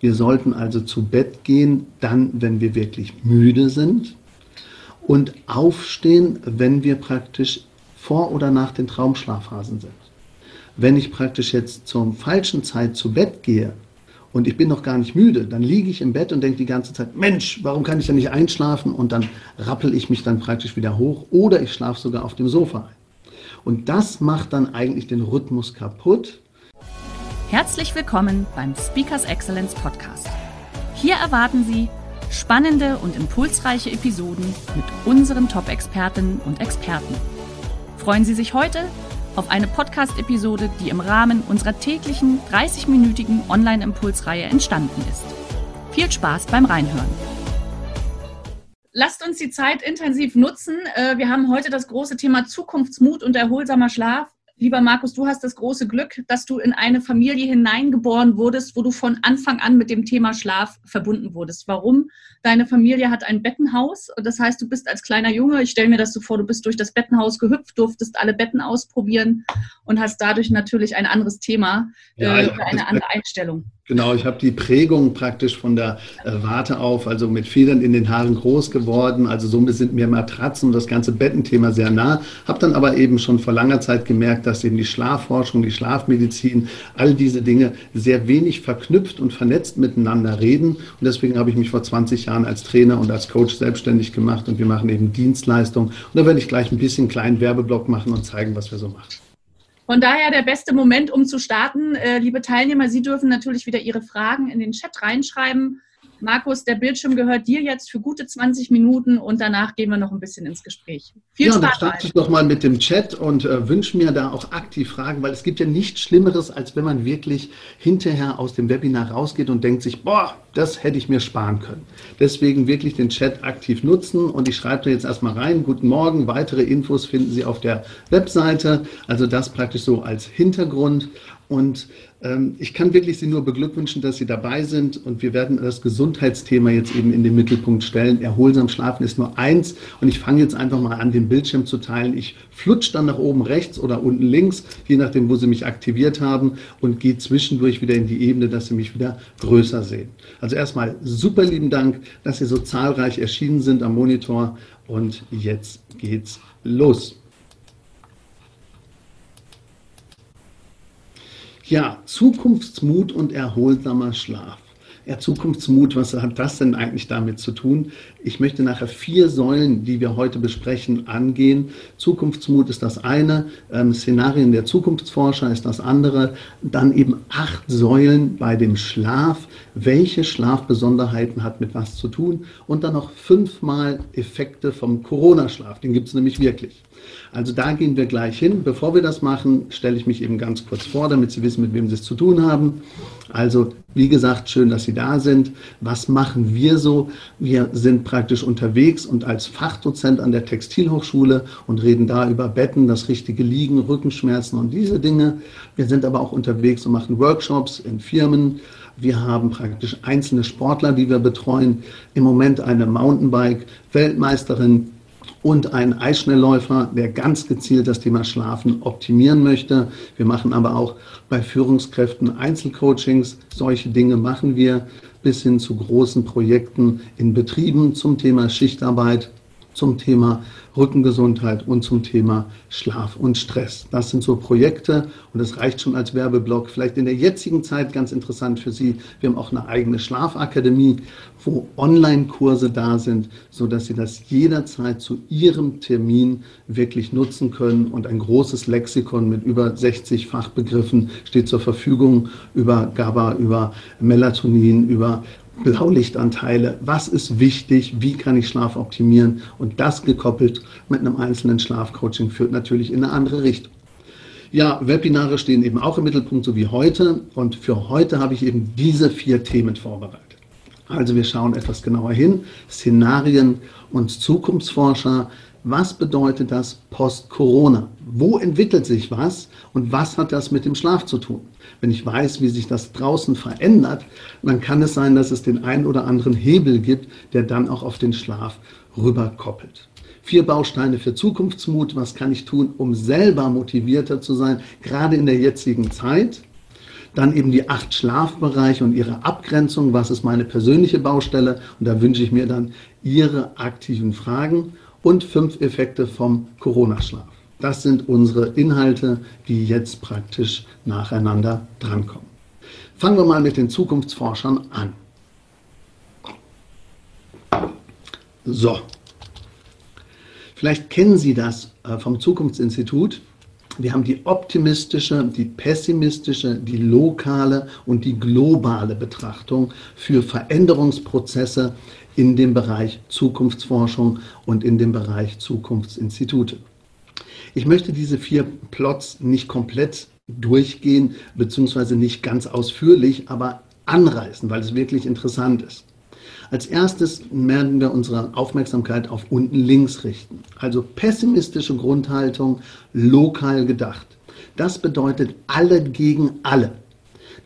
Wir sollten also zu Bett gehen, dann, wenn wir wirklich müde sind und aufstehen, wenn wir praktisch vor oder nach den Traumschlafphasen sind. Wenn ich praktisch jetzt zur falschen Zeit zu Bett gehe und ich bin noch gar nicht müde, dann liege ich im Bett und denke die ganze Zeit, Mensch, warum kann ich denn nicht einschlafen? Und dann rappel ich mich dann praktisch wieder hoch oder ich schlafe sogar auf dem Sofa ein. Und das macht dann eigentlich den Rhythmus kaputt. Herzlich willkommen beim Speakers Excellence Podcast. Hier erwarten Sie spannende und impulsreiche Episoden mit unseren Top-Expertinnen und Experten. Freuen Sie sich heute auf eine Podcast-Episode, die im Rahmen unserer täglichen 30-minütigen Online-Impulsreihe entstanden ist. Viel Spaß beim Reinhören lasst uns die Zeit intensiv nutzen. Äh, wir haben heute das große Thema Zukunftsmut und erholsamer Schlaf. Lieber Markus, du hast das große Glück, dass du in eine Familie hineingeboren wurdest, wo du von Anfang an mit dem Thema Schlaf verbunden wurdest. Warum? Deine Familie hat ein Bettenhaus. Das heißt, du bist als kleiner Junge, ich stelle mir das so vor, du bist durch das Bettenhaus gehüpft, durftest alle Betten ausprobieren und hast dadurch natürlich ein anderes Thema, ja, äh, eine andere Einstellung. Genau, ich habe die Prägung praktisch von der äh, Warte auf, also mit Federn in den Haaren groß geworden. Also somit sind mir Matratzen und das ganze Bettenthema sehr nah. Habe dann aber eben schon vor langer Zeit gemerkt, dass eben die Schlafforschung, die Schlafmedizin, all diese Dinge sehr wenig verknüpft und vernetzt miteinander reden. Und deswegen habe ich mich vor 20 Jahren als Trainer und als Coach selbstständig gemacht und wir machen eben Dienstleistungen. Und da werde ich gleich ein bisschen einen kleinen Werbeblock machen und zeigen, was wir so machen. Von daher der beste Moment, um zu starten. Äh, liebe Teilnehmer, Sie dürfen natürlich wieder Ihre Fragen in den Chat reinschreiben. Markus, der Bildschirm gehört dir jetzt für gute 20 Minuten und danach gehen wir noch ein bisschen ins Gespräch. Viel ja, Spaß. Dann starte ich doch mal mit dem Chat und äh, wünsche mir da auch aktiv Fragen, weil es gibt ja nichts Schlimmeres, als wenn man wirklich hinterher aus dem Webinar rausgeht und denkt sich, boah, das hätte ich mir sparen können. Deswegen wirklich den Chat aktiv nutzen und ich schreibe da jetzt erstmal rein, guten Morgen, weitere Infos finden Sie auf der Webseite, also das praktisch so als Hintergrund und ähm, ich kann wirklich Sie nur beglückwünschen, dass Sie dabei sind. Und wir werden das Gesundheitsthema jetzt eben in den Mittelpunkt stellen. Erholsam schlafen ist nur eins. Und ich fange jetzt einfach mal an, den Bildschirm zu teilen. Ich flutsch dann nach oben rechts oder unten links, je nachdem, wo Sie mich aktiviert haben. Und gehe zwischendurch wieder in die Ebene, dass Sie mich wieder größer sehen. Also erstmal super lieben Dank, dass Sie so zahlreich erschienen sind am Monitor. Und jetzt geht's los. Ja, Zukunftsmut und erholsamer Schlaf. Ja, Zukunftsmut, was hat das denn eigentlich damit zu tun? Ich möchte nachher vier Säulen, die wir heute besprechen, angehen. Zukunftsmut ist das eine, ähm, Szenarien der Zukunftsforscher ist das andere, dann eben acht Säulen bei dem Schlaf. Welche Schlafbesonderheiten hat mit was zu tun? Und dann noch fünfmal Effekte vom Corona-Schlaf. Den gibt es nämlich wirklich. Also da gehen wir gleich hin. Bevor wir das machen, stelle ich mich eben ganz kurz vor, damit Sie wissen, mit wem Sie es zu tun haben. Also, wie gesagt, schön, dass Sie da sind. Was machen wir so? Wir sind praktisch unterwegs und als Fachdozent an der Textilhochschule und reden da über Betten, das richtige Liegen, Rückenschmerzen und diese Dinge. Wir sind aber auch unterwegs und machen Workshops in Firmen. Wir haben praktisch einzelne Sportler, die wir betreuen. Im Moment eine Mountainbike-Weltmeisterin, und ein Eisschnellläufer, der ganz gezielt das Thema Schlafen optimieren möchte. Wir machen aber auch bei Führungskräften Einzelcoachings. Solche Dinge machen wir bis hin zu großen Projekten in Betrieben zum Thema Schichtarbeit, zum Thema Rückengesundheit und zum Thema Schlaf und Stress. Das sind so Projekte und das reicht schon als Werbeblock. Vielleicht in der jetzigen Zeit ganz interessant für Sie. Wir haben auch eine eigene Schlafakademie, wo Online-Kurse da sind, so dass Sie das jederzeit zu Ihrem Termin wirklich nutzen können. Und ein großes Lexikon mit über 60 Fachbegriffen steht zur Verfügung über GABA, über Melatonin, über Blaulichtanteile, was ist wichtig, wie kann ich Schlaf optimieren und das gekoppelt mit einem einzelnen Schlafcoaching führt natürlich in eine andere Richtung. Ja, Webinare stehen eben auch im Mittelpunkt, so wie heute. Und für heute habe ich eben diese vier Themen vorbereitet. Also wir schauen etwas genauer hin. Szenarien und Zukunftsforscher. Was bedeutet das post-Corona? Wo entwickelt sich was und was hat das mit dem Schlaf zu tun? Wenn ich weiß, wie sich das draußen verändert, dann kann es sein, dass es den einen oder anderen Hebel gibt, der dann auch auf den Schlaf rüberkoppelt. Vier Bausteine für Zukunftsmut. Was kann ich tun, um selber motivierter zu sein, gerade in der jetzigen Zeit? Dann eben die acht Schlafbereiche und ihre Abgrenzung. Was ist meine persönliche Baustelle? Und da wünsche ich mir dann Ihre aktiven Fragen und fünf Effekte vom Corona-Schlaf. Das sind unsere Inhalte, die jetzt praktisch nacheinander drankommen. Fangen wir mal mit den Zukunftsforschern an. So, vielleicht kennen Sie das äh, vom Zukunftsinstitut. Wir haben die optimistische, die pessimistische, die lokale und die globale Betrachtung für Veränderungsprozesse in dem Bereich Zukunftsforschung und in dem Bereich Zukunftsinstitute. Ich möchte diese vier Plots nicht komplett durchgehen, beziehungsweise nicht ganz ausführlich, aber anreißen, weil es wirklich interessant ist. Als erstes werden wir unsere Aufmerksamkeit auf unten links richten. Also pessimistische Grundhaltung, lokal gedacht. Das bedeutet alle gegen alle.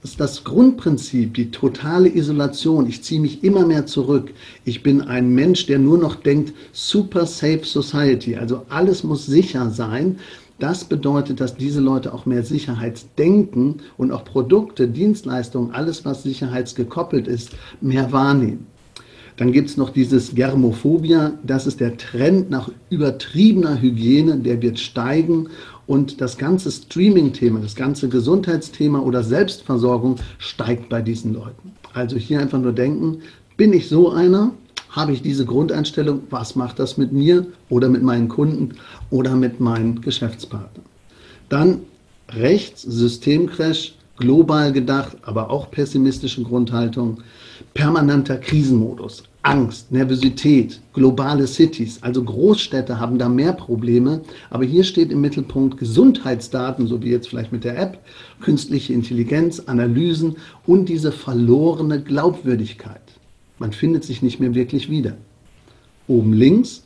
Das ist das Grundprinzip, die totale Isolation. Ich ziehe mich immer mehr zurück. Ich bin ein Mensch, der nur noch denkt, super safe society. Also alles muss sicher sein. Das bedeutet, dass diese Leute auch mehr Sicherheitsdenken und auch Produkte, Dienstleistungen, alles, was sicherheitsgekoppelt ist, mehr wahrnehmen. Dann gibt es noch dieses Germophobia, das ist der Trend nach übertriebener Hygiene, der wird steigen und das ganze Streaming-Thema, das ganze Gesundheitsthema oder Selbstversorgung steigt bei diesen Leuten. Also hier einfach nur denken, bin ich so einer? Habe ich diese Grundeinstellung? Was macht das mit mir oder mit meinen Kunden oder mit meinen Geschäftspartnern? Dann rechts, Systemcrash, global gedacht, aber auch pessimistische Grundhaltung, permanenter Krisenmodus. Angst, Nervosität, globale Cities, also Großstädte haben da mehr Probleme. Aber hier steht im Mittelpunkt Gesundheitsdaten, so wie jetzt vielleicht mit der App, künstliche Intelligenz, Analysen und diese verlorene Glaubwürdigkeit. Man findet sich nicht mehr wirklich wieder. Oben links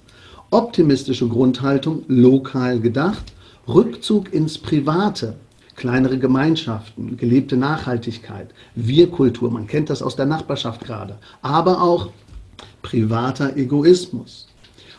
optimistische Grundhaltung, lokal gedacht, Rückzug ins Private, kleinere Gemeinschaften, gelebte Nachhaltigkeit, Wir-Kultur, man kennt das aus der Nachbarschaft gerade, aber auch privater Egoismus.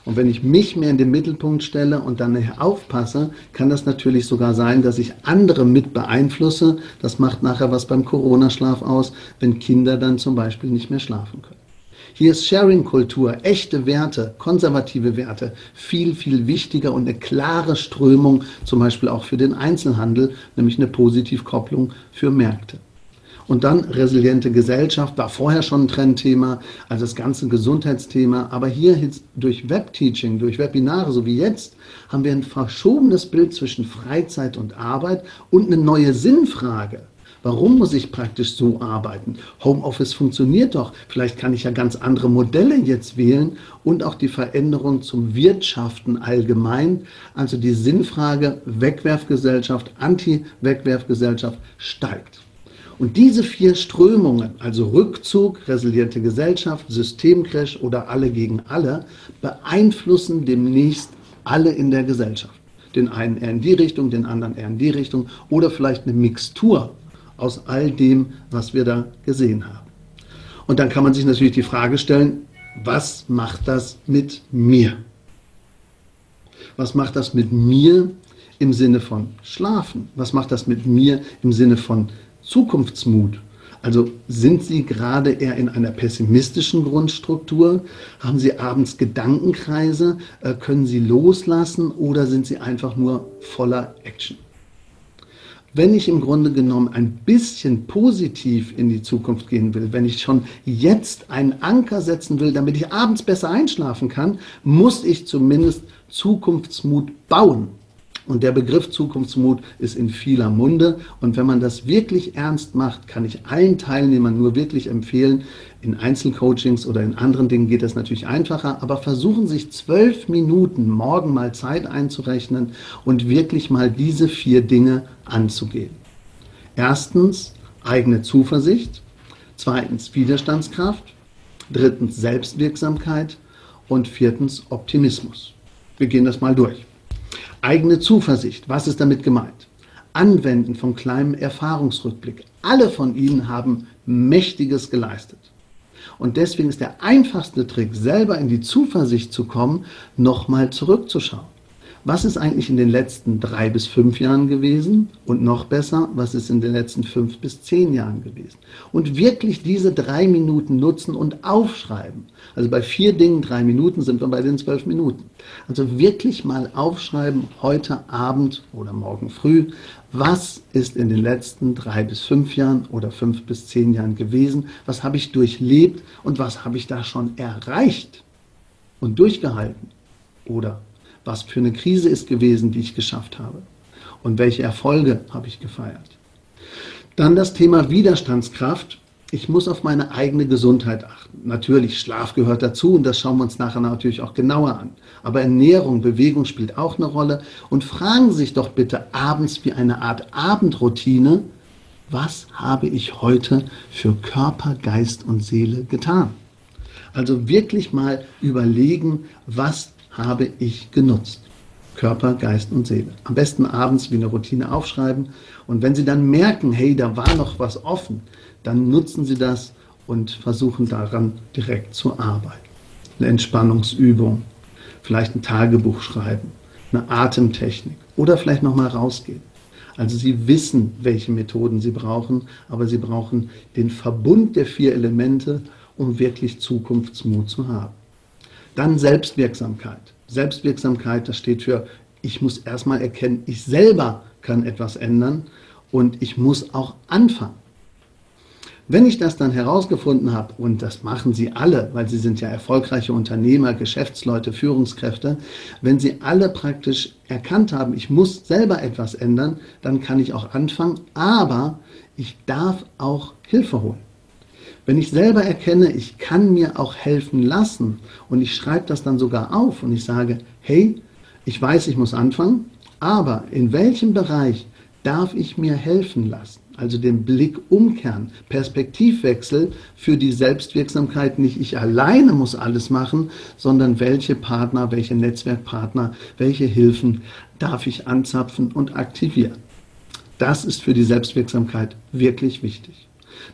Und wenn ich mich mehr in den Mittelpunkt stelle und dann aufpasse, kann das natürlich sogar sein, dass ich andere mit beeinflusse. Das macht nachher was beim Corona-Schlaf aus, wenn Kinder dann zum Beispiel nicht mehr schlafen können. Hier ist Sharing-Kultur, echte Werte, konservative Werte viel, viel wichtiger und eine klare Strömung, zum Beispiel auch für den Einzelhandel, nämlich eine Positivkopplung für Märkte. Und dann resiliente Gesellschaft war vorher schon ein Trendthema, also das ganze Gesundheitsthema. Aber hier durch Webteaching, durch Webinare, so wie jetzt, haben wir ein verschobenes Bild zwischen Freizeit und Arbeit und eine neue Sinnfrage. Warum muss ich praktisch so arbeiten? Homeoffice funktioniert doch. Vielleicht kann ich ja ganz andere Modelle jetzt wählen und auch die Veränderung zum Wirtschaften allgemein. Also die Sinnfrage Wegwerfgesellschaft, Anti-Wegwerfgesellschaft steigt. Und diese vier Strömungen, also Rückzug, resiliente Gesellschaft, Systemcrash oder alle gegen alle, beeinflussen demnächst alle in der Gesellschaft. Den einen eher in die Richtung, den anderen eher in die Richtung oder vielleicht eine Mixtur aus all dem, was wir da gesehen haben. Und dann kann man sich natürlich die Frage stellen, was macht das mit mir? Was macht das mit mir im Sinne von Schlafen? Was macht das mit mir im Sinne von Zukunftsmut? Also sind Sie gerade eher in einer pessimistischen Grundstruktur? Haben Sie abends Gedankenkreise? Äh, können Sie loslassen oder sind Sie einfach nur voller Action? Wenn ich im Grunde genommen ein bisschen positiv in die Zukunft gehen will, wenn ich schon jetzt einen Anker setzen will, damit ich abends besser einschlafen kann, muss ich zumindest Zukunftsmut bauen. Und der Begriff Zukunftsmut ist in vieler Munde. Und wenn man das wirklich ernst macht, kann ich allen Teilnehmern nur wirklich empfehlen, in Einzelcoachings oder in anderen Dingen geht das natürlich einfacher, aber versuchen sich zwölf Minuten morgen mal Zeit einzurechnen und wirklich mal diese vier Dinge anzugehen. Erstens eigene Zuversicht, zweitens Widerstandskraft, drittens Selbstwirksamkeit und viertens Optimismus. Wir gehen das mal durch. Eigene Zuversicht, was ist damit gemeint? Anwenden von kleinem Erfahrungsrückblick. Alle von Ihnen haben Mächtiges geleistet. Und deswegen ist der einfachste Trick, selber in die Zuversicht zu kommen, nochmal zurückzuschauen was ist eigentlich in den letzten drei bis fünf Jahren gewesen und noch besser, was ist in den letzten fünf bis zehn Jahren gewesen. Und wirklich diese drei Minuten nutzen und aufschreiben. Also bei vier Dingen drei Minuten sind wir bei den zwölf Minuten. Also wirklich mal aufschreiben, heute Abend oder morgen früh, was ist in den letzten drei bis fünf Jahren oder fünf bis zehn Jahren gewesen, was habe ich durchlebt und was habe ich da schon erreicht und durchgehalten oder was für eine Krise ist gewesen, die ich geschafft habe und welche Erfolge habe ich gefeiert. Dann das Thema Widerstandskraft. Ich muss auf meine eigene Gesundheit achten. Natürlich, Schlaf gehört dazu und das schauen wir uns nachher natürlich auch genauer an. Aber Ernährung, Bewegung spielt auch eine Rolle. Und fragen Sie sich doch bitte abends wie eine Art Abendroutine, was habe ich heute für Körper, Geist und Seele getan? Also wirklich mal überlegen, was habe ich genutzt. Körper, Geist und Seele. Am besten abends wie eine Routine aufschreiben. Und wenn Sie dann merken, hey, da war noch was offen, dann nutzen Sie das und versuchen daran direkt zu arbeiten. Eine Entspannungsübung, vielleicht ein Tagebuch schreiben, eine Atemtechnik oder vielleicht nochmal rausgehen. Also Sie wissen, welche Methoden Sie brauchen, aber Sie brauchen den Verbund der vier Elemente, um wirklich Zukunftsmut zu haben. Dann Selbstwirksamkeit. Selbstwirksamkeit, das steht für, ich muss erstmal erkennen, ich selber kann etwas ändern und ich muss auch anfangen. Wenn ich das dann herausgefunden habe, und das machen Sie alle, weil Sie sind ja erfolgreiche Unternehmer, Geschäftsleute, Führungskräfte, wenn Sie alle praktisch erkannt haben, ich muss selber etwas ändern, dann kann ich auch anfangen, aber ich darf auch Hilfe holen. Wenn ich selber erkenne, ich kann mir auch helfen lassen und ich schreibe das dann sogar auf und ich sage, hey, ich weiß, ich muss anfangen, aber in welchem Bereich darf ich mir helfen lassen? Also den Blick umkehren, Perspektivwechsel für die Selbstwirksamkeit. Nicht ich alleine muss alles machen, sondern welche Partner, welche Netzwerkpartner, welche Hilfen darf ich anzapfen und aktivieren. Das ist für die Selbstwirksamkeit wirklich wichtig.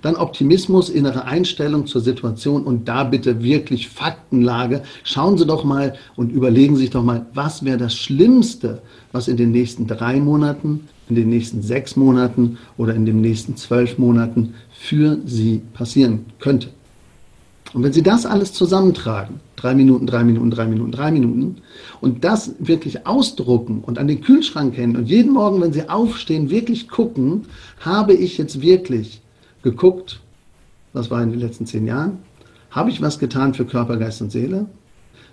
Dann Optimismus, innere Einstellung zur Situation und da bitte wirklich Faktenlage. Schauen Sie doch mal und überlegen sich doch mal, was wäre das Schlimmste, was in den nächsten drei Monaten, in den nächsten sechs Monaten oder in den nächsten zwölf Monaten für Sie passieren könnte. Und wenn Sie das alles zusammentragen, drei Minuten, drei Minuten, drei Minuten, drei Minuten, und das wirklich ausdrucken und an den Kühlschrank hängen und jeden Morgen, wenn Sie aufstehen, wirklich gucken, habe ich jetzt wirklich geguckt, was war in den letzten zehn Jahren? Habe ich was getan für Körper, Geist und Seele?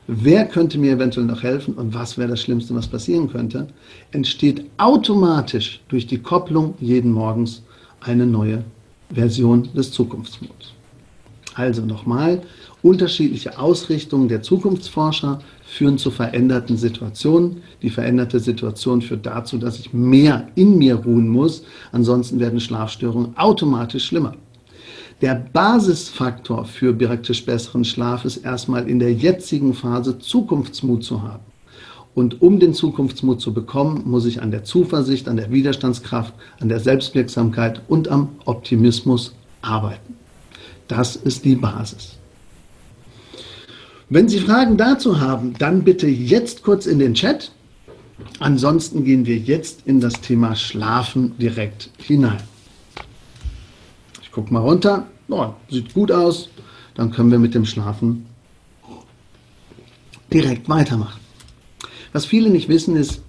Wer könnte mir eventuell noch helfen und was wäre das Schlimmste, was passieren könnte? Entsteht automatisch durch die Kopplung jeden Morgens eine neue Version des Zukunftsmods. Also nochmal, unterschiedliche Ausrichtungen der Zukunftsforscher führen zu veränderten Situationen. Die veränderte Situation führt dazu, dass ich mehr in mir ruhen muss. Ansonsten werden Schlafstörungen automatisch schlimmer. Der Basisfaktor für praktisch besseren Schlaf ist erstmal in der jetzigen Phase Zukunftsmut zu haben. Und um den Zukunftsmut zu bekommen, muss ich an der Zuversicht, an der Widerstandskraft, an der Selbstwirksamkeit und am Optimismus arbeiten. Das ist die Basis. Wenn Sie Fragen dazu haben, dann bitte jetzt kurz in den Chat. Ansonsten gehen wir jetzt in das Thema Schlafen direkt hinein. Ich gucke mal runter. Oh, sieht gut aus. Dann können wir mit dem Schlafen direkt weitermachen. Was viele nicht wissen, ist,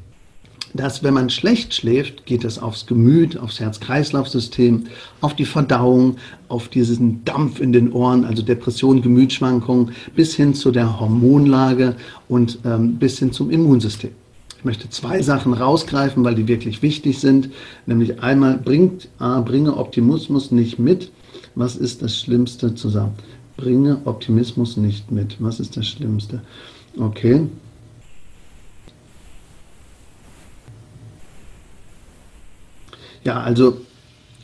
dass wenn man schlecht schläft, geht es aufs Gemüt, aufs Herz-Kreislauf-System, auf die Verdauung, auf diesen Dampf in den Ohren, also Depression, Gemütsschwankungen, bis hin zu der Hormonlage und ähm, bis hin zum Immunsystem. Ich möchte zwei Sachen rausgreifen, weil die wirklich wichtig sind. Nämlich einmal bringt, äh, bringe Optimismus nicht mit. Was ist das Schlimmste zusammen? Bringe Optimismus nicht mit. Was ist das Schlimmste? Okay. Ja, also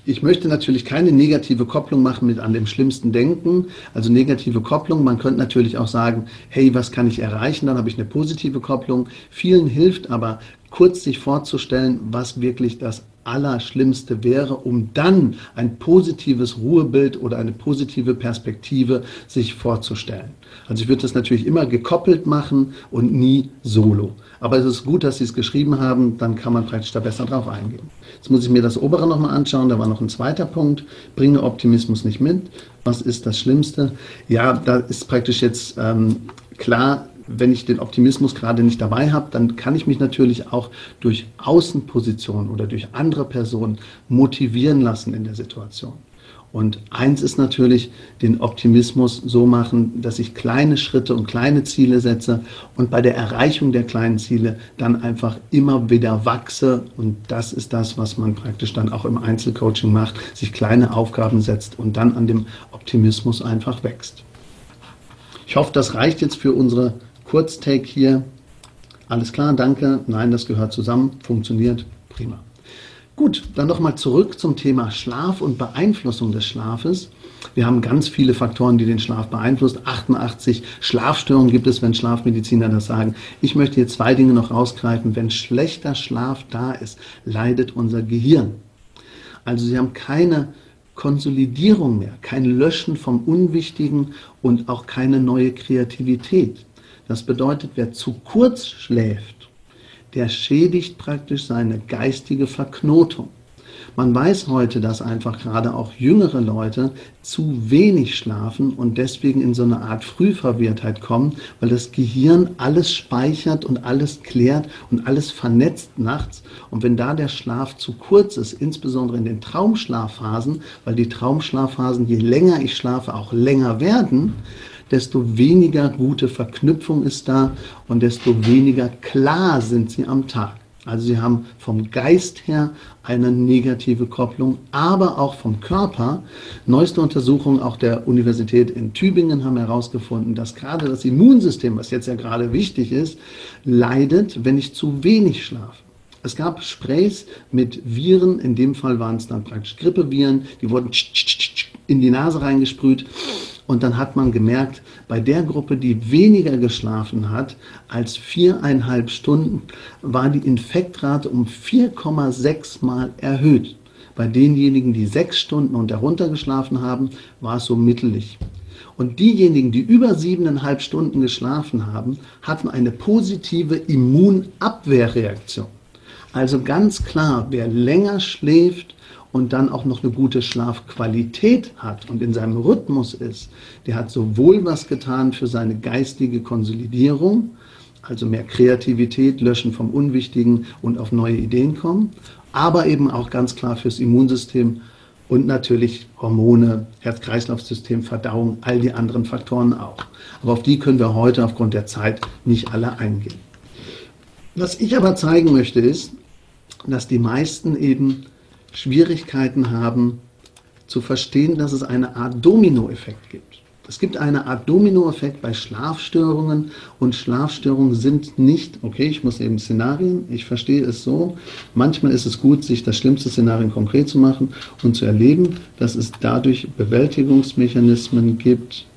ich möchte natürlich keine negative Kopplung machen mit an dem schlimmsten Denken. Also negative Kopplung. Man könnte natürlich auch sagen, hey, was kann ich erreichen? Dann habe ich eine positive Kopplung. Vielen hilft aber kurz sich vorzustellen, was wirklich das Allerschlimmste wäre, um dann ein positives Ruhebild oder eine positive Perspektive sich vorzustellen. Also ich würde das natürlich immer gekoppelt machen und nie solo. Aber es ist gut, dass Sie es geschrieben haben, dann kann man praktisch da besser drauf eingehen. Jetzt muss ich mir das obere nochmal anschauen, da war noch ein zweiter Punkt. Bringe Optimismus nicht mit. Was ist das Schlimmste? Ja, da ist praktisch jetzt ähm, klar, wenn ich den Optimismus gerade nicht dabei habe, dann kann ich mich natürlich auch durch Außenpositionen oder durch andere Personen motivieren lassen in der Situation. Und eins ist natürlich, den Optimismus so machen, dass ich kleine Schritte und kleine Ziele setze und bei der Erreichung der kleinen Ziele dann einfach immer wieder wachse. Und das ist das, was man praktisch dann auch im Einzelcoaching macht, sich kleine Aufgaben setzt und dann an dem Optimismus einfach wächst. Ich hoffe, das reicht jetzt für unsere Kurztake hier. Alles klar, danke. Nein, das gehört zusammen. Funktioniert. Prima. Gut, dann nochmal zurück zum Thema Schlaf und Beeinflussung des Schlafes. Wir haben ganz viele Faktoren, die den Schlaf beeinflussen. 88 Schlafstörungen gibt es, wenn Schlafmediziner das sagen. Ich möchte hier zwei Dinge noch rausgreifen. Wenn schlechter Schlaf da ist, leidet unser Gehirn. Also Sie haben keine Konsolidierung mehr, kein Löschen vom Unwichtigen und auch keine neue Kreativität. Das bedeutet, wer zu kurz schläft, der schädigt praktisch seine geistige Verknotung. Man weiß heute, dass einfach gerade auch jüngere Leute zu wenig schlafen und deswegen in so eine Art Frühverwirrtheit kommen, weil das Gehirn alles speichert und alles klärt und alles vernetzt nachts. Und wenn da der Schlaf zu kurz ist, insbesondere in den Traumschlafphasen, weil die Traumschlafphasen, je länger ich schlafe, auch länger werden, desto weniger gute Verknüpfung ist da und desto weniger klar sind sie am Tag. Also sie haben vom Geist her eine negative Kopplung, aber auch vom Körper. Neueste Untersuchungen auch der Universität in Tübingen haben herausgefunden, dass gerade das Immunsystem, was jetzt ja gerade wichtig ist, leidet, wenn ich zu wenig schlafe. Es gab Sprays mit Viren, in dem Fall waren es dann praktisch Grippeviren, die wurden in die Nase reingesprüht und dann hat man gemerkt, bei der Gruppe, die weniger geschlafen hat als viereinhalb Stunden, war die Infektrate um 4,6 Mal erhöht. Bei denjenigen, die sechs Stunden und darunter geschlafen haben, war es so mittelig. Und diejenigen, die über siebeneinhalb Stunden geschlafen haben, hatten eine positive Immunabwehrreaktion. Also ganz klar, wer länger schläft, und dann auch noch eine gute Schlafqualität hat und in seinem Rhythmus ist, der hat sowohl was getan für seine geistige Konsolidierung, also mehr Kreativität, Löschen vom Unwichtigen und auf neue Ideen kommen, aber eben auch ganz klar fürs Immunsystem und natürlich Hormone, Herz-Kreislauf-System, Verdauung, all die anderen Faktoren auch. Aber auf die können wir heute aufgrund der Zeit nicht alle eingehen. Was ich aber zeigen möchte, ist, dass die meisten eben Schwierigkeiten haben zu verstehen, dass es eine Art Dominoeffekt gibt. Es gibt eine Art Dominoeffekt bei Schlafstörungen und Schlafstörungen sind nicht, okay, ich muss eben Szenarien, ich verstehe es so, manchmal ist es gut, sich das schlimmste Szenario konkret zu machen und zu erleben, dass es dadurch Bewältigungsmechanismen gibt,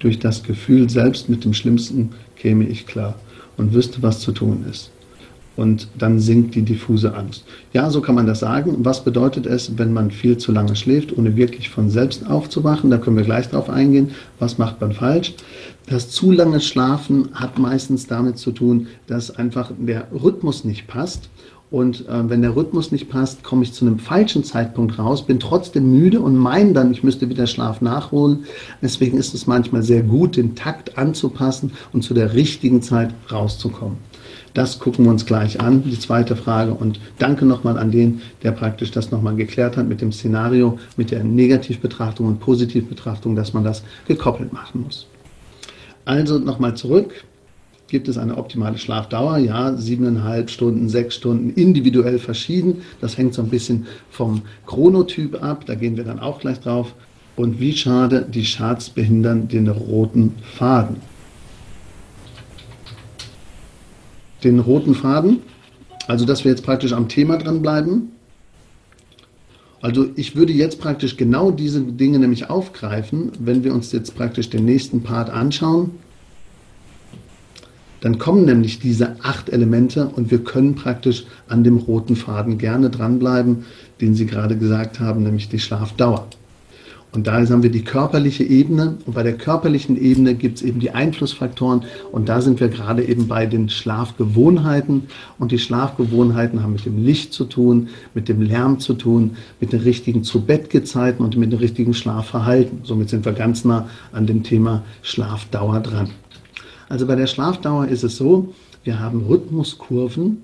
durch das Gefühl, selbst mit dem Schlimmsten käme ich klar und wüsste, was zu tun ist und dann sinkt die diffuse Angst. Ja, so kann man das sagen. Was bedeutet es, wenn man viel zu lange schläft, ohne wirklich von selbst aufzuwachen? Da können wir gleich drauf eingehen. Was macht man falsch? Das zu lange Schlafen hat meistens damit zu tun, dass einfach der Rhythmus nicht passt. Und äh, wenn der Rhythmus nicht passt, komme ich zu einem falschen Zeitpunkt raus, bin trotzdem müde und meine dann, ich müsste wieder Schlaf nachholen. Deswegen ist es manchmal sehr gut, den Takt anzupassen und zu der richtigen Zeit rauszukommen. Das gucken wir uns gleich an, die zweite Frage. Und danke nochmal an den, der praktisch das nochmal geklärt hat mit dem Szenario, mit der Negativbetrachtung und Positivbetrachtung, dass man das gekoppelt machen muss. Also nochmal zurück. gibt es eine optimale Schlafdauer. Ja, siebeneinhalb Stunden, sechs Stunden, individuell verschieden. Das hängt so ein bisschen vom Chronotyp ab. Da gehen wir dann auch gleich drauf. Und wie schade, die Charts behindern den roten Faden. Den roten Faden, also dass wir jetzt praktisch am Thema dran bleiben. Also ich würde jetzt praktisch genau diese Dinge nämlich aufgreifen, wenn wir uns jetzt praktisch den nächsten Part anschauen. Dann kommen nämlich diese acht Elemente und wir können praktisch an dem roten Faden gerne dranbleiben, den Sie gerade gesagt haben, nämlich die Schlafdauer. Und da haben wir die körperliche Ebene. Und bei der körperlichen Ebene gibt es eben die Einflussfaktoren. Und da sind wir gerade eben bei den Schlafgewohnheiten. Und die Schlafgewohnheiten haben mit dem Licht zu tun, mit dem Lärm zu tun, mit den richtigen Zu-Bett-Gezeiten und mit dem richtigen Schlafverhalten. Somit sind wir ganz nah an dem Thema Schlafdauer dran. Also bei der Schlafdauer ist es so, wir haben Rhythmuskurven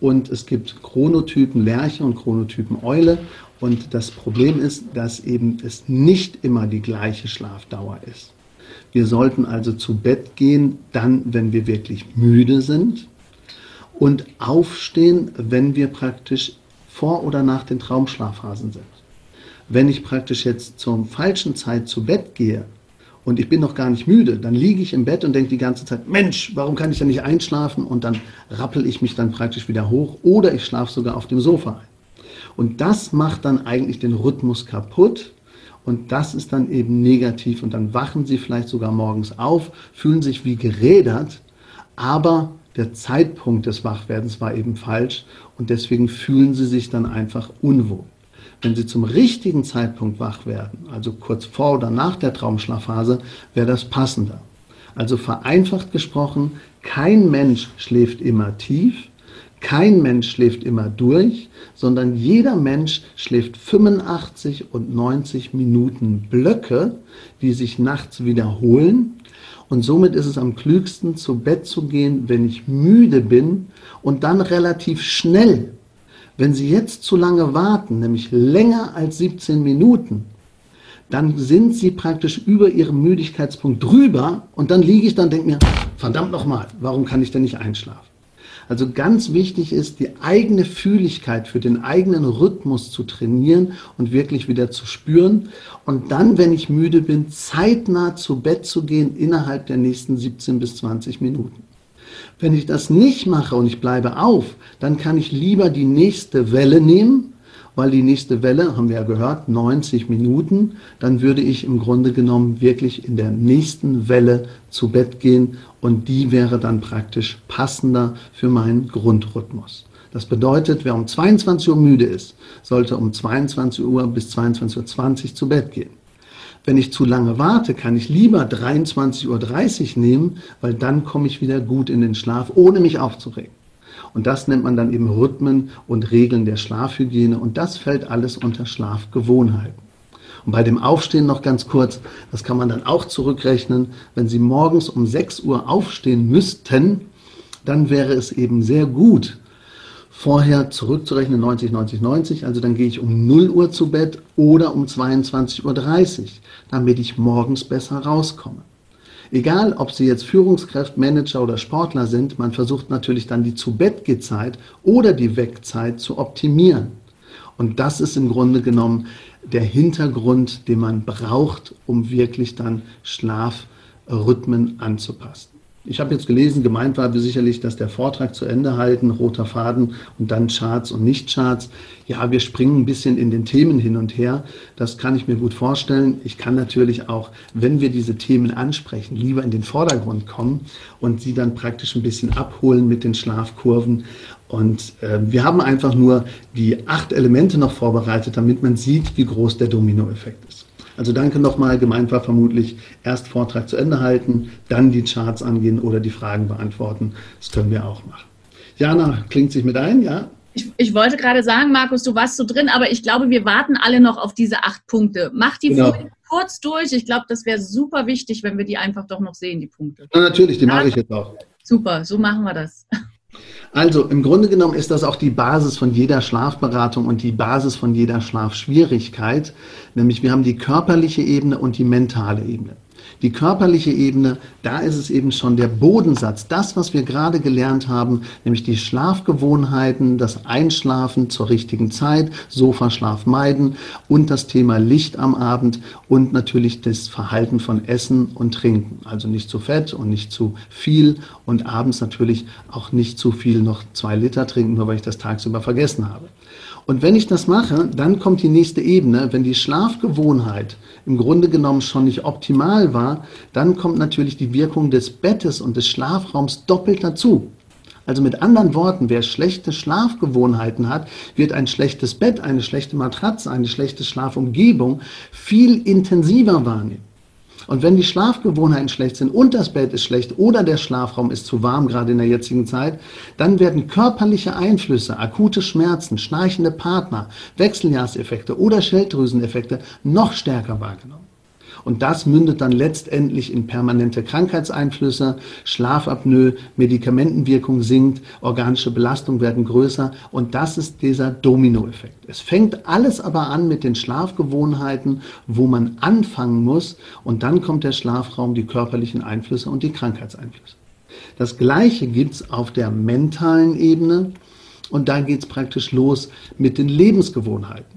und es gibt Chronotypen Lerche und Chronotypen Eule. Und das Problem ist, dass eben es nicht immer die gleiche Schlafdauer ist. Wir sollten also zu Bett gehen, dann, wenn wir wirklich müde sind und aufstehen, wenn wir praktisch vor oder nach den Traumschlafphasen sind. Wenn ich praktisch jetzt zur falschen Zeit zu Bett gehe und ich bin noch gar nicht müde, dann liege ich im Bett und denke die ganze Zeit, Mensch, warum kann ich denn nicht einschlafen? Und dann rappel ich mich dann praktisch wieder hoch oder ich schlafe sogar auf dem Sofa ein. Und das macht dann eigentlich den Rhythmus kaputt. Und das ist dann eben negativ. Und dann wachen sie vielleicht sogar morgens auf, fühlen sich wie gerädert, aber der Zeitpunkt des Wachwerdens war eben falsch und deswegen fühlen sie sich dann einfach unwohl. Wenn sie zum richtigen Zeitpunkt wach werden, also kurz vor oder nach der Traumschlafphase, wäre das passender. Also vereinfacht gesprochen, kein Mensch schläft immer tief, kein Mensch schläft immer durch, sondern jeder Mensch schläft 85 und 90 Minuten Blöcke, die sich nachts wiederholen. Und somit ist es am klügsten, zu Bett zu gehen, wenn ich müde bin und dann relativ schnell. Wenn Sie jetzt zu lange warten, nämlich länger als 17 Minuten, dann sind Sie praktisch über Ihrem Müdigkeitspunkt drüber und dann liege ich dann und denke mir, verdammt nochmal, warum kann ich denn nicht einschlafen? Also ganz wichtig ist, die eigene Fühligkeit für den eigenen Rhythmus zu trainieren und wirklich wieder zu spüren. Und dann, wenn ich müde bin, zeitnah zu Bett zu gehen innerhalb der nächsten 17 bis 20 Minuten. Wenn ich das nicht mache und ich bleibe auf, dann kann ich lieber die nächste Welle nehmen weil die nächste Welle, haben wir ja gehört, 90 Minuten, dann würde ich im Grunde genommen wirklich in der nächsten Welle zu Bett gehen und die wäre dann praktisch passender für meinen Grundrhythmus. Das bedeutet, wer um 22 Uhr müde ist, sollte um 22 Uhr bis 22.20 Uhr zu Bett gehen. Wenn ich zu lange warte, kann ich lieber 23.30 Uhr nehmen, weil dann komme ich wieder gut in den Schlaf, ohne mich aufzuregen. Und das nennt man dann eben Rhythmen und Regeln der Schlafhygiene. Und das fällt alles unter Schlafgewohnheiten. Und bei dem Aufstehen noch ganz kurz, das kann man dann auch zurückrechnen. Wenn Sie morgens um 6 Uhr aufstehen müssten, dann wäre es eben sehr gut, vorher zurückzurechnen 90, 90, 90. Also dann gehe ich um 0 Uhr zu Bett oder um 22.30 Uhr, damit ich morgens besser rauskomme. Egal, ob Sie jetzt Führungskraft, Manager oder Sportler sind, man versucht natürlich dann die Zu-Bett-Zeit oder die Wegzeit zu optimieren. Und das ist im Grunde genommen der Hintergrund, den man braucht, um wirklich dann Schlafrhythmen anzupassen. Ich habe jetzt gelesen, gemeint war sicherlich, dass der Vortrag zu Ende halten, roter Faden und dann Charts und Nicht-Charts. Ja, wir springen ein bisschen in den Themen hin und her. Das kann ich mir gut vorstellen. Ich kann natürlich auch, wenn wir diese Themen ansprechen, lieber in den Vordergrund kommen und sie dann praktisch ein bisschen abholen mit den Schlafkurven. Und äh, wir haben einfach nur die acht Elemente noch vorbereitet, damit man sieht, wie groß der Dominoeffekt ist. Also danke nochmal. Gemeint war vermutlich erst Vortrag zu Ende halten, dann die Charts angehen oder die Fragen beantworten. Das können wir auch machen. Jana klingt sich mit ein, ja? Ich, ich, wollte gerade sagen, Markus, du warst so drin, aber ich glaube, wir warten alle noch auf diese acht Punkte. Mach die genau. Kurz durch. Ich glaube, das wäre super wichtig, wenn wir die einfach doch noch sehen, die Punkte. Ja, natürlich, die mache ich jetzt auch. Super, so machen wir das. Also im Grunde genommen ist das auch die Basis von jeder Schlafberatung und die Basis von jeder Schlafschwierigkeit. Nämlich wir haben die körperliche Ebene und die mentale Ebene. Die körperliche Ebene, da ist es eben schon der Bodensatz, das, was wir gerade gelernt haben, nämlich die Schlafgewohnheiten, das Einschlafen zur richtigen Zeit, Sofaschlaf meiden und das Thema Licht am Abend und natürlich das Verhalten von Essen und Trinken. Also nicht zu fett und nicht zu viel und abends natürlich auch nicht zu viel noch zwei Liter trinken, nur weil ich das tagsüber vergessen habe. Und wenn ich das mache, dann kommt die nächste Ebene. Wenn die Schlafgewohnheit im Grunde genommen schon nicht optimal war, dann kommt natürlich die Wirkung des Bettes und des Schlafraums doppelt dazu. Also mit anderen Worten, wer schlechte Schlafgewohnheiten hat, wird ein schlechtes Bett, eine schlechte Matratze, eine schlechte Schlafumgebung viel intensiver wahrnehmen. Und wenn die Schlafgewohnheiten schlecht sind und das Bett ist schlecht oder der Schlafraum ist zu warm, gerade in der jetzigen Zeit, dann werden körperliche Einflüsse, akute Schmerzen, schnarchende Partner, Wechseljahrseffekte oder Schilddrüseneffekte noch stärker wahrgenommen. Und das mündet dann letztendlich in permanente Krankheitseinflüsse, Schlafapnoe, Medikamentenwirkung sinkt, organische Belastung werden größer. Und das ist dieser Dominoeffekt. Es fängt alles aber an mit den Schlafgewohnheiten, wo man anfangen muss. Und dann kommt der Schlafraum, die körperlichen Einflüsse und die Krankheitseinflüsse. Das Gleiche gibt es auf der mentalen Ebene. Und da geht es praktisch los mit den Lebensgewohnheiten.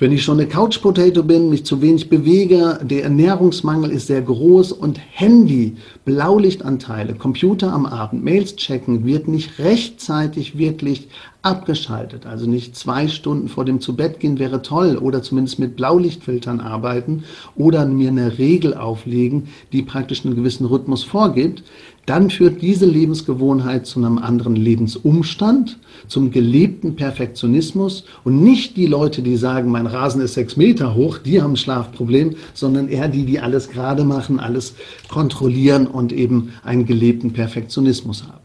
Wenn ich schon eine Couch Potato bin, mich zu wenig bewege, der Ernährungsmangel ist sehr groß und Handy, Blaulichtanteile, Computer am Abend, Mails checken, wird nicht rechtzeitig wirklich abgeschaltet. Also nicht zwei Stunden vor dem Zubettgehen wäre toll oder zumindest mit Blaulichtfiltern arbeiten oder mir eine Regel auflegen, die praktisch einen gewissen Rhythmus vorgibt. Dann führt diese Lebensgewohnheit zu einem anderen Lebensumstand, zum gelebten Perfektionismus und nicht die Leute, die sagen, mein Rasen ist sechs Meter hoch, die haben ein Schlafproblem, sondern eher die, die alles gerade machen, alles kontrollieren und eben einen gelebten Perfektionismus haben.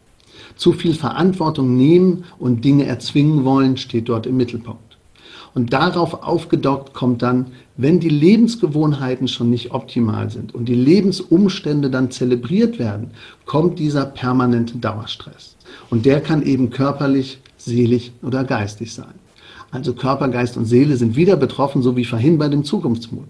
Zu viel Verantwortung nehmen und Dinge erzwingen wollen, steht dort im Mittelpunkt. Und darauf aufgedockt kommt dann, wenn die Lebensgewohnheiten schon nicht optimal sind und die Lebensumstände dann zelebriert werden, kommt dieser permanente Dauerstress. Und der kann eben körperlich, seelisch oder geistig sein. Also Körper, Geist und Seele sind wieder betroffen, so wie vorhin bei dem Zukunftsmut.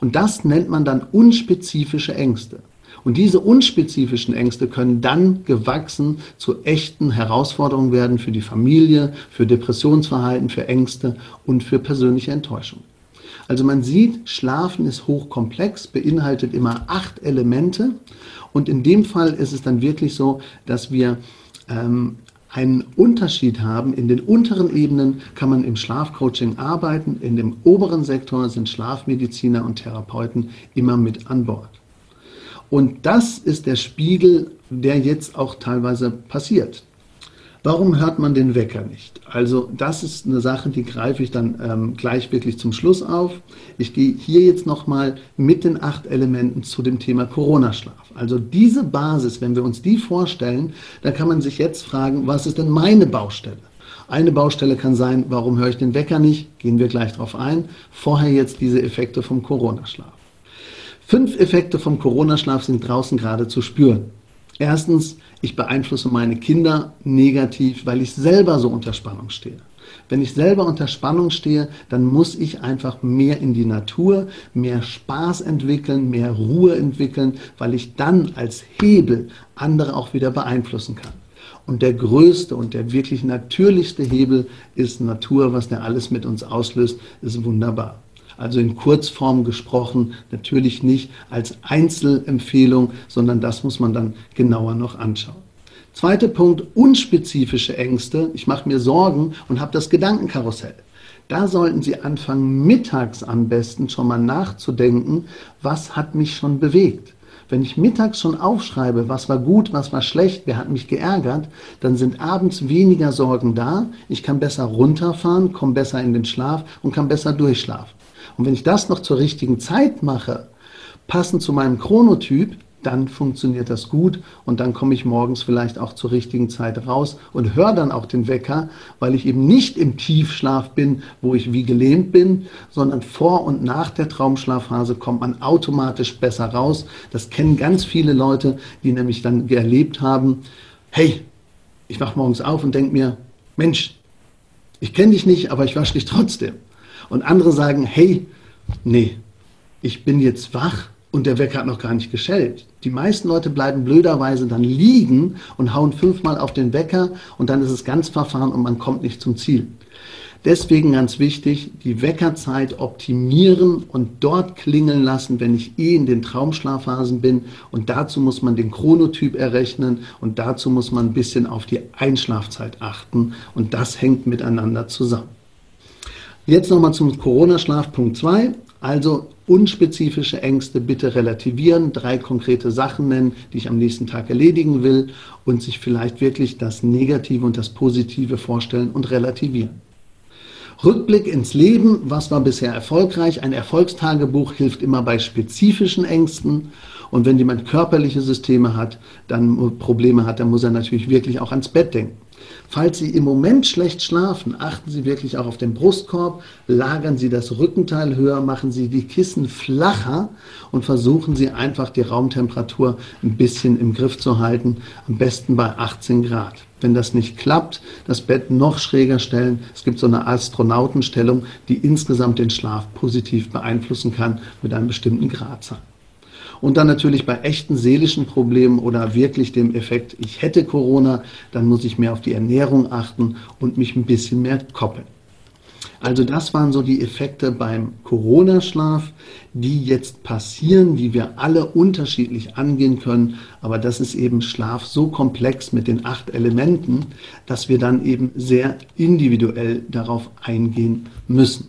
Und das nennt man dann unspezifische Ängste. Und diese unspezifischen Ängste können dann gewachsen zu echten Herausforderungen werden für die Familie, für Depressionsverhalten, für Ängste und für persönliche Enttäuschung. Also man sieht, Schlafen ist hochkomplex, beinhaltet immer acht Elemente. Und in dem Fall ist es dann wirklich so, dass wir ähm, einen Unterschied haben. In den unteren Ebenen kann man im Schlafcoaching arbeiten, in dem oberen Sektor sind Schlafmediziner und Therapeuten immer mit an Bord. Und das ist der Spiegel, der jetzt auch teilweise passiert. Warum hört man den Wecker nicht? Also das ist eine Sache, die greife ich dann ähm, gleich wirklich zum Schluss auf. Ich gehe hier jetzt nochmal mit den acht Elementen zu dem Thema Corona-Schlaf. Also diese Basis, wenn wir uns die vorstellen, dann kann man sich jetzt fragen, was ist denn meine Baustelle? Eine Baustelle kann sein, warum höre ich den Wecker nicht? Gehen wir gleich drauf ein. Vorher jetzt diese Effekte vom Corona-Schlaf. Fünf Effekte vom Corona-Schlaf sind draußen gerade zu spüren. Erstens, ich beeinflusse meine Kinder negativ, weil ich selber so unter Spannung stehe. Wenn ich selber unter Spannung stehe, dann muss ich einfach mehr in die Natur, mehr Spaß entwickeln, mehr Ruhe entwickeln, weil ich dann als Hebel andere auch wieder beeinflussen kann. Und der größte und der wirklich natürlichste Hebel ist Natur, was der alles mit uns auslöst, ist wunderbar. Also in Kurzform gesprochen, natürlich nicht als Einzelempfehlung, sondern das muss man dann genauer noch anschauen. Zweiter Punkt, unspezifische Ängste. Ich mache mir Sorgen und habe das Gedankenkarussell. Da sollten Sie anfangen, mittags am besten schon mal nachzudenken, was hat mich schon bewegt. Wenn ich mittags schon aufschreibe, was war gut, was war schlecht, wer hat mich geärgert, dann sind abends weniger Sorgen da. Ich kann besser runterfahren, komme besser in den Schlaf und kann besser durchschlafen. Und wenn ich das noch zur richtigen Zeit mache, passend zu meinem Chronotyp, dann funktioniert das gut und dann komme ich morgens vielleicht auch zur richtigen Zeit raus und höre dann auch den Wecker, weil ich eben nicht im Tiefschlaf bin, wo ich wie gelähmt bin, sondern vor und nach der Traumschlafphase kommt man automatisch besser raus. Das kennen ganz viele Leute, die nämlich dann erlebt haben, hey, ich wache morgens auf und denke mir, Mensch, ich kenne dich nicht, aber ich wasche dich trotzdem. Und andere sagen, hey, nee, ich bin jetzt wach und der Wecker hat noch gar nicht geschellt. Die meisten Leute bleiben blöderweise dann liegen und hauen fünfmal auf den Wecker und dann ist es ganz verfahren und man kommt nicht zum Ziel. Deswegen ganz wichtig, die Weckerzeit optimieren und dort klingeln lassen, wenn ich eh in den Traumschlafphasen bin. Und dazu muss man den Chronotyp errechnen und dazu muss man ein bisschen auf die Einschlafzeit achten. Und das hängt miteinander zusammen. Jetzt nochmal zum Corona-Schlaf, Punkt 2. Also unspezifische Ängste bitte relativieren, drei konkrete Sachen nennen, die ich am nächsten Tag erledigen will und sich vielleicht wirklich das Negative und das Positive vorstellen und relativieren. Rückblick ins Leben, was war bisher erfolgreich? Ein Erfolgstagebuch hilft immer bei spezifischen Ängsten. Und wenn jemand körperliche Systeme hat, dann Probleme hat, dann muss er natürlich wirklich auch ans Bett denken. Falls Sie im Moment schlecht schlafen, achten Sie wirklich auch auf den Brustkorb, lagern Sie das Rückenteil höher, machen Sie die Kissen flacher und versuchen Sie einfach die Raumtemperatur ein bisschen im Griff zu halten, am besten bei 18 Grad. Wenn das nicht klappt, das Bett noch schräger stellen. Es gibt so eine Astronautenstellung, die insgesamt den Schlaf positiv beeinflussen kann mit einem bestimmten Gradzahl. Und dann natürlich bei echten seelischen Problemen oder wirklich dem Effekt, ich hätte Corona, dann muss ich mehr auf die Ernährung achten und mich ein bisschen mehr koppeln. Also das waren so die Effekte beim Corona-Schlaf, die jetzt passieren, die wir alle unterschiedlich angehen können. Aber das ist eben Schlaf so komplex mit den acht Elementen, dass wir dann eben sehr individuell darauf eingehen müssen.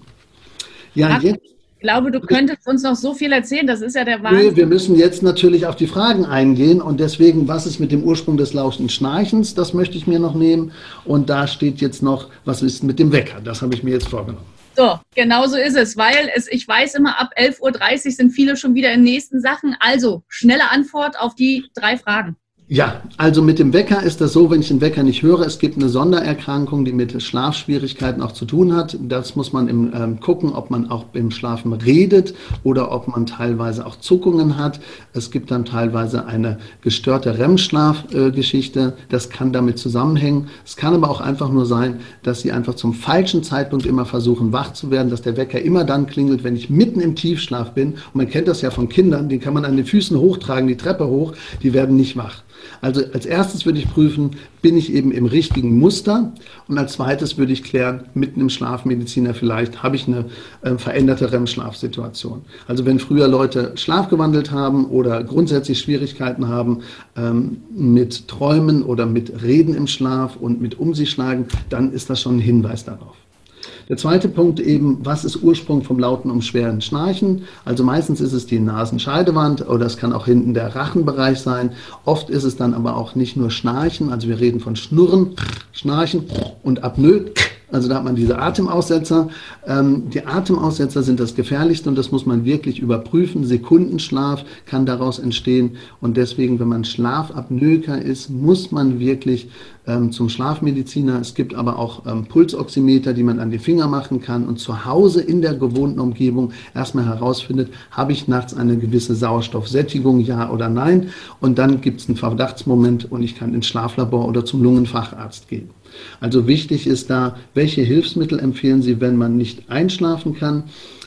Ja, jetzt glaube, du könntest uns noch so viel erzählen. Das ist ja der Wahnsinn. Nee, wir müssen jetzt natürlich auf die Fragen eingehen. Und deswegen, was ist mit dem Ursprung des lauten Schnarchens? Das möchte ich mir noch nehmen. Und da steht jetzt noch, was ist mit dem Wecker? Das habe ich mir jetzt vorgenommen. So, genau so ist es, weil es, ich weiß immer, ab 11.30 Uhr sind viele schon wieder in nächsten Sachen. Also, schnelle Antwort auf die drei Fragen. Ja, also mit dem Wecker ist das so, wenn ich den Wecker nicht höre, es gibt eine Sondererkrankung, die mit Schlafschwierigkeiten auch zu tun hat. Das muss man im, ähm, gucken, ob man auch im Schlafen redet oder ob man teilweise auch Zuckungen hat. Es gibt dann teilweise eine gestörte REM-Schlafgeschichte. Äh, das kann damit zusammenhängen. Es kann aber auch einfach nur sein, dass Sie einfach zum falschen Zeitpunkt immer versuchen, wach zu werden, dass der Wecker immer dann klingelt, wenn ich mitten im Tiefschlaf bin. Und man kennt das ja von Kindern, den kann man an den Füßen hochtragen, die Treppe hoch, die werden nicht wach. Also als erstes würde ich prüfen, bin ich eben im richtigen Muster? Und als zweites würde ich klären, mitten im Schlafmediziner vielleicht, habe ich eine äh, veränderte REM-Schlafsituation. Also wenn früher Leute schlafgewandelt haben oder grundsätzlich Schwierigkeiten haben ähm, mit Träumen oder mit Reden im Schlaf und mit Um sich schlagen, dann ist das schon ein Hinweis darauf. Der zweite Punkt eben, was ist Ursprung vom lauten und schweren Schnarchen? Also meistens ist es die Nasenscheidewand oder es kann auch hinten der Rachenbereich sein. Oft ist es dann aber auch nicht nur Schnarchen, also wir reden von Schnurren, Schnarchen und Apnoe. Also da hat man diese Atemaussetzer. Ähm, die Atemaussetzer sind das gefährlichste und das muss man wirklich überprüfen. Sekundenschlaf kann daraus entstehen und deswegen, wenn man Schlafapnoeker ist, muss man wirklich ähm, zum Schlafmediziner. Es gibt aber auch ähm, Pulsoximeter, die man an die Finger machen kann und zu Hause in der gewohnten Umgebung erstmal herausfindet, habe ich nachts eine gewisse Sauerstoffsättigung, ja oder nein. Und dann gibt es einen Verdachtsmoment und ich kann ins Schlaflabor oder zum Lungenfacharzt gehen. Also wichtig ist da, welche Hilfsmittel empfehlen Sie, wenn man nicht einschlafen kann?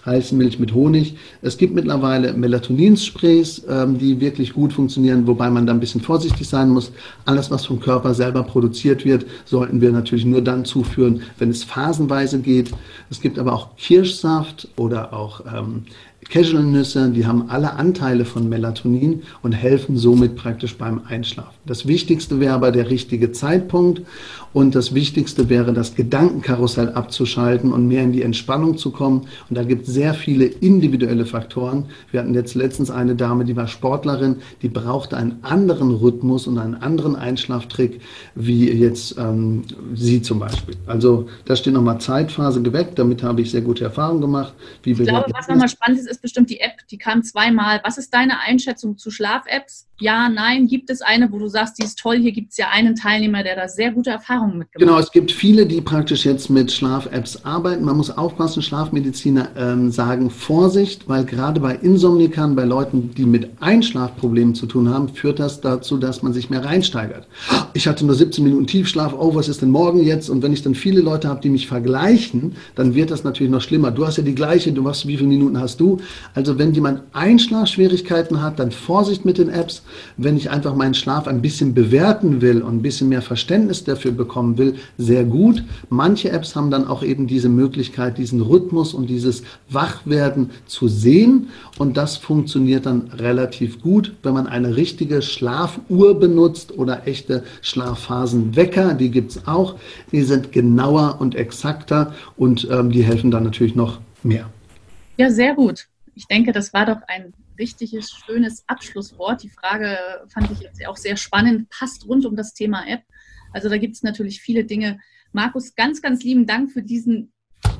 heiße Milch mit Honig. Es gibt mittlerweile Melatoninsprays, ähm, die wirklich gut funktionieren, wobei man da ein bisschen vorsichtig sein muss. Alles, was vom Körper selber produziert wird, sollten wir natürlich nur dann zuführen, wenn es phasenweise geht. Es gibt aber auch Kirschsaft oder auch ähm, Casual-Nüsse, die haben alle Anteile von Melatonin und helfen somit praktisch beim Einschlafen. Das Wichtigste wäre aber der richtige Zeitpunkt und das Wichtigste wäre, das Gedankenkarussell abzuschalten und mehr in die Entspannung zu kommen. Und da gibt es sehr viele individuelle Faktoren. Wir hatten jetzt letztens eine Dame, die war Sportlerin, die brauchte einen anderen Rhythmus und einen anderen Einschlaftrick, wie jetzt ähm, sie zum Beispiel. Also da steht nochmal Zeitphase geweckt, damit habe ich sehr gute Erfahrungen gemacht. ich glaube, was nochmal spannend ist, ist bestimmt die App, die kam zweimal. Was ist deine Einschätzung zu Schlaf-Apps? Ja, nein, gibt es eine, wo du sagst, die ist toll, hier gibt es ja einen Teilnehmer, der da sehr gute Erfahrungen mitgemacht hat? Genau, es gibt viele, die praktisch jetzt mit Schlaf-Apps arbeiten. Man muss aufpassen, Schlafmediziner ähm, sagen Vorsicht, weil gerade bei Insomnikern, bei Leuten, die mit Einschlafproblemen zu tun haben, führt das dazu, dass man sich mehr reinsteigert. Ich hatte nur 17 Minuten Tiefschlaf, oh, was ist denn morgen jetzt? Und wenn ich dann viele Leute habe, die mich vergleichen, dann wird das natürlich noch schlimmer. Du hast ja die gleiche, du weißt, wie viele Minuten hast du? Also wenn jemand Einschlafschwierigkeiten hat, dann Vorsicht mit den Apps wenn ich einfach meinen Schlaf ein bisschen bewerten will und ein bisschen mehr Verständnis dafür bekommen will, sehr gut. Manche Apps haben dann auch eben diese Möglichkeit, diesen Rhythmus und dieses Wachwerden zu sehen. Und das funktioniert dann relativ gut, wenn man eine richtige Schlafuhr benutzt oder echte Schlafphasenwecker. Die gibt es auch. Die sind genauer und exakter und ähm, die helfen dann natürlich noch mehr. Ja, sehr gut. Ich denke, das war doch ein richtiges, schönes Abschlusswort. Die Frage fand ich jetzt auch sehr spannend, passt rund um das Thema App. Also da gibt es natürlich viele Dinge. Markus, ganz, ganz lieben Dank für diesen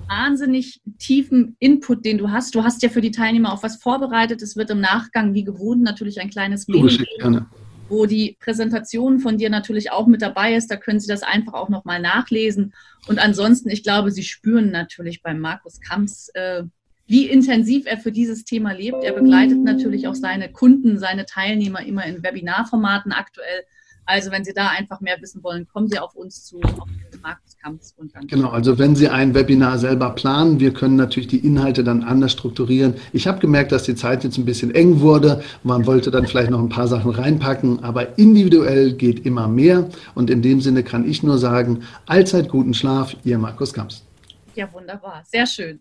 wahnsinnig tiefen Input, den du hast. Du hast ja für die Teilnehmer auch was vorbereitet. Es wird im Nachgang, wie gewohnt, natürlich ein kleines Video geben, wo die Präsentation von dir natürlich auch mit dabei ist. Da können Sie das einfach auch nochmal nachlesen. Und ansonsten, ich glaube, Sie spüren natürlich beim Markus Kamps, äh, wie intensiv er für dieses Thema lebt. Er begleitet natürlich auch seine Kunden, seine Teilnehmer immer in Webinarformaten aktuell. Also wenn Sie da einfach mehr wissen wollen, kommen Sie auf uns zu, auf den Markus Kamps und dann. Genau, also wenn Sie ein Webinar selber planen, wir können natürlich die Inhalte dann anders strukturieren. Ich habe gemerkt, dass die Zeit jetzt ein bisschen eng wurde. Man wollte dann vielleicht noch ein paar Sachen reinpacken, aber individuell geht immer mehr. Und in dem Sinne kann ich nur sagen, allzeit guten Schlaf, Ihr Markus Kamps. Ja, wunderbar. Sehr schön.